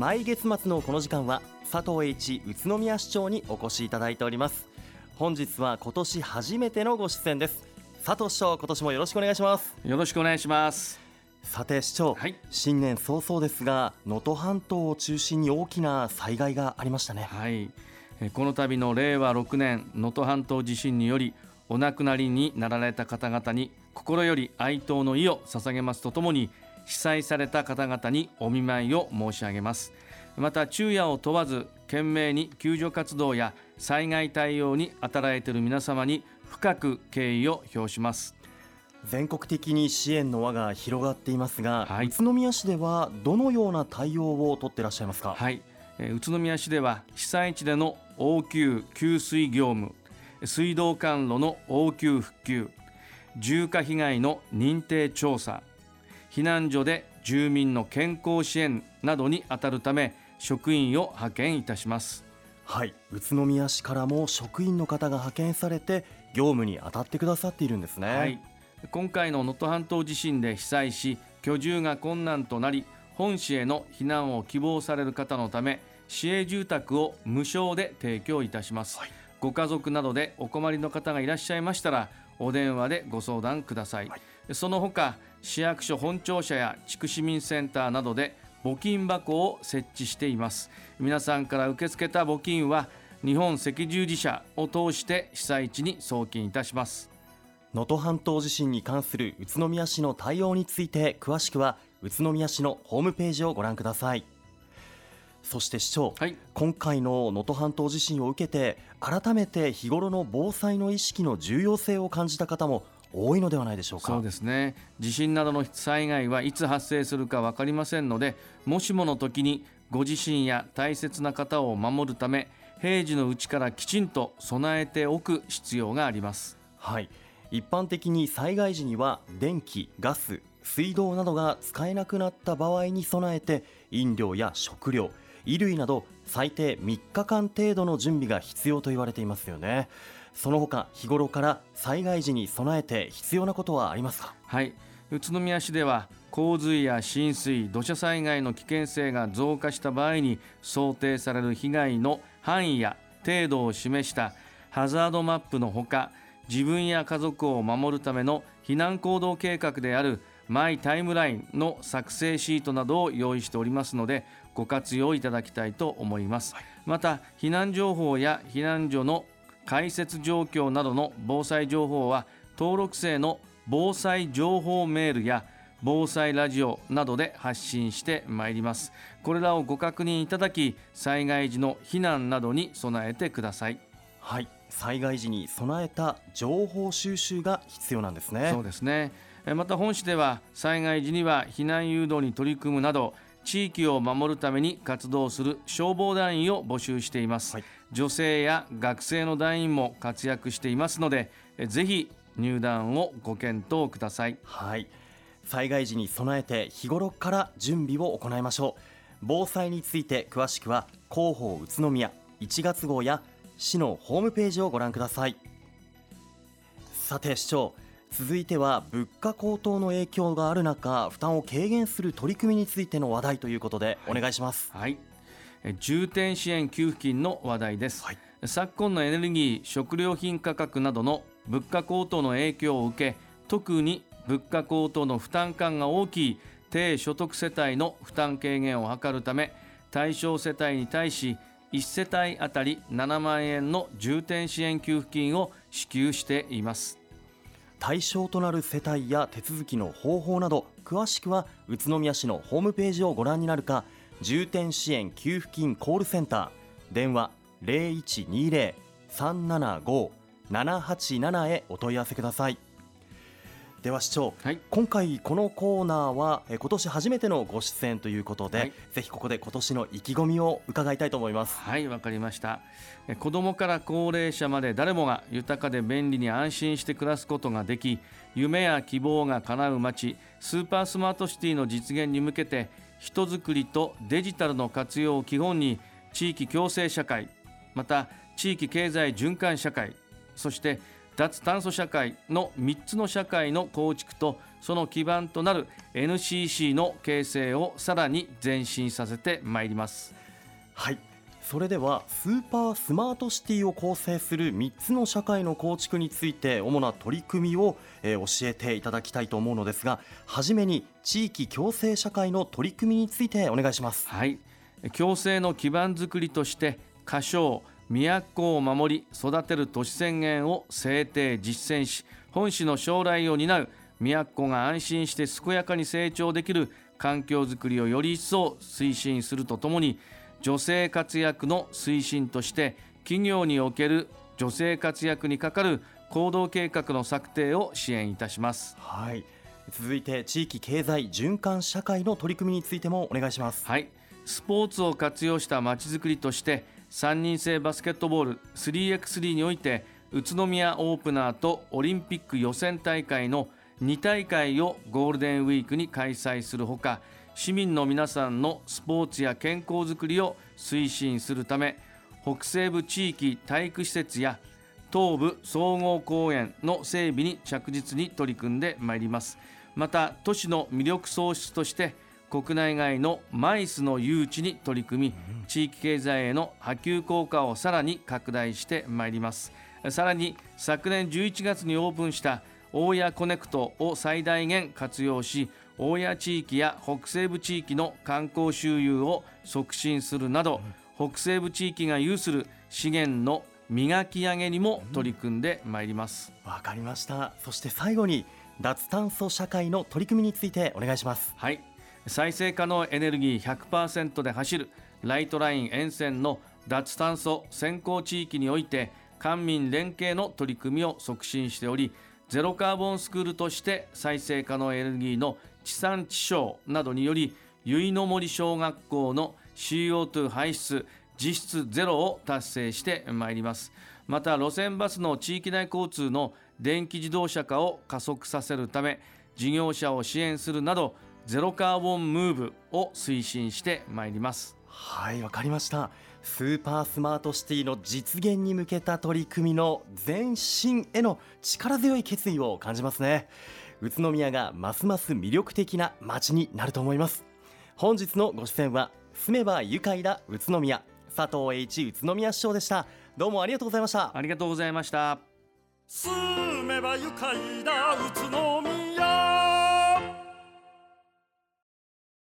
毎月末のこの時間は佐藤栄一宇都宮市長にお越しいただいております。本日は今年初めてのご出演です。佐藤市長今年もよろしくお願いします。よろしくお願いします。さて市長、はい、新年早々ですが能登半島を中心に大きな災害がありましたね。はい。この度の令和6年能登半島地震によりお亡くなりになられた方々に心より哀悼の意を捧げますとともに被災された方々にお見舞いを申し上げます。また昼夜を問わず懸命に救助活動や災害対応に当たられている皆様に深く敬意を表します。全国的に支援の輪が広がっていますが、はい、宇都宮市ではどのような対応を取っていらっしゃいますか、はい、え宇都宮市では被災地での応急給水業務水道管路の応急復旧重火被害の認定調査避難所で住民の健康支援などに当たるため職員を派遣いたします。はい。宇都宮市からも職員の方が派遣されて業務に当たってくださっているんですね、はい、今回の能登半島地震で被災し居住が困難となり本市への避難を希望される方のため市営住宅を無償で提供いたします、はい、ご家族などでお困りの方がいらっしゃいましたらお電話でご相談ください、はい、その他市役所本庁舎や地区市民センターなどで募金箱を設置しています。皆さんから受け付けた募金は日本赤十字社を通して被災地に送金いたします。能登半島地震に関する宇都宮市の対応について詳しくは宇都宮市のホームページをご覧ください。そして市長、はい、今回の能登半島地震を受けて改めて日頃の防災の意識の重要性を感じた方も多いのではないでしょうか。そうですね。地震などの災害はいつ発生するか分かりませんのでもしもの時にご自身や大切な方を守るため平時のうちからきちんと備えておく必要があります。はい。一般的に災害時には電気ガス水道などが使えなくなった場合に備えて飲料や食料衣類など最低3日間程度の準備が必要と言われていますよねその他日頃から災害時に備えて必要なことはありますか？はい。宇都宮市では洪水や浸水土砂災害の危険性が増加した場合に想定される被害の範囲や程度を示したハザードマップのほか自分や家族を守るための避難行動計画であるマイタイムラインの作成シートなどを用意しておりますのでご活用いただきたいと思います、また避難情報や避難所の開設状況などの防災情報は登録制の防災情報メールや防災ラジオなどで発信してまいります。これらをご確認いただき災害時の避難などに備えてください。はい。災害時に備えた情報収集が必要なんですね。そうですね。また本市では災害時には避難誘導に取り組むなど地域を守るために活動する消防団員を募集しています、はい、女性や学生の団員も活躍していますのでぜひ入団をご検討ください。はい。災害時に備えて日頃から準備を行いましょう。防災について詳しくは広報宇都宮1月号や市のホームページをご覧ください。さて市長続いては物価高騰の影響がある中負担を軽減する取り組みについての話題ということでお願いします、はい、はい、重点支援給付金の話題です、はい、昨今のエネルギー食料品価格などの物価高騰の影響を受け特に物価高騰の負担感が大きい低所得世帯の負担軽減を図るため対象世帯に対し1世帯当たり7万円の重点支援給付金を支給しています。対象となる世帯や手続きの方法など詳しくは宇都宮市のホームページをご覧になるか重点支援給付金コールセンター。電話0120-375-787へお問い合わせください。では市長、はい、今回このコーナーは今年初めてのご出演ということで、はい、ぜひここで今年の意気込みを伺いたいと思います。はいわかりました。子どもから高齢者まで誰もが豊かで便利に安心して暮らすことができ夢や希望が叶う街スーパースマートシティの実現に向けて人づくりとデジタルの活用を基本に地域共生社会また地域経済循環社会そして脱炭素社会の3つの社会の構築とその基盤となる NCC の形成をさらに前進させてまいります。はい。それではスーパースマートシティを構成する3つの社会の構築について主な取り組みを、え、教えていただきたいと思うのですが初めに地域共生社会の取り組みについてお願いします。はい。共生の基盤づくりとして歌唱都を守り育てる都市宣言を制定実践し本市の将来を担う都が安心して健やかに成長できる環境づくりをより一層推進するとともに女性活躍の推進として企業における女性活躍にかかる行動計画の策定を支援いたします。はい。続いて地域経済循環社会の取り組みについてもお願いします。はい。スポーツを活用したまちづくりとして3人制バスケットボール 3x3 において宇都宮オープナーとオリンピック予選大会の2大会をゴールデンウィークに開催するほか市民の皆さんのスポーツや健康づくりを推進するため北西部地域体育施設や東部総合公園の整備に着実に取り組んでまいります。また都市の魅力創出として国内外のマイスの誘致に取り組み地域経済への波及効果をさらに拡大してまいります。さらに昨年11月にオープンした大谷コネクトを最大限活用し大谷地域や北西部地域の観光周遊を促進するなど、北西部地域が有する資源の磨き上げにも取り組んでまいります。わ、かりました。そして最後に脱炭素社会の取り組みについてお願いします。はい。再生可能エネルギー100%で走るライトライン沿線の脱炭素先行地域において官民連携の取り組みを促進しておりゼロカーボンスクールとして再生可能エネルギーの地産地消などにより結の森小学校の CO2 排出実質ゼロを達成してまいります。また路線バスの地域内交通の電気自動車化を加速させるため事業者を支援するなどゼロカーボンムーブを推進してまいります。はいわかりました。スーパースマートシティの実現に向けた取り組みの前進への力強い決意を感じますね。宇都宮がますます魅力的な街になると思います。本日のご出演は住めば愉快だ宇都宮。佐藤栄一宇都宮市長でした。どうもありがとうございました。ありがとうございました。住めば愉快だ宇都宮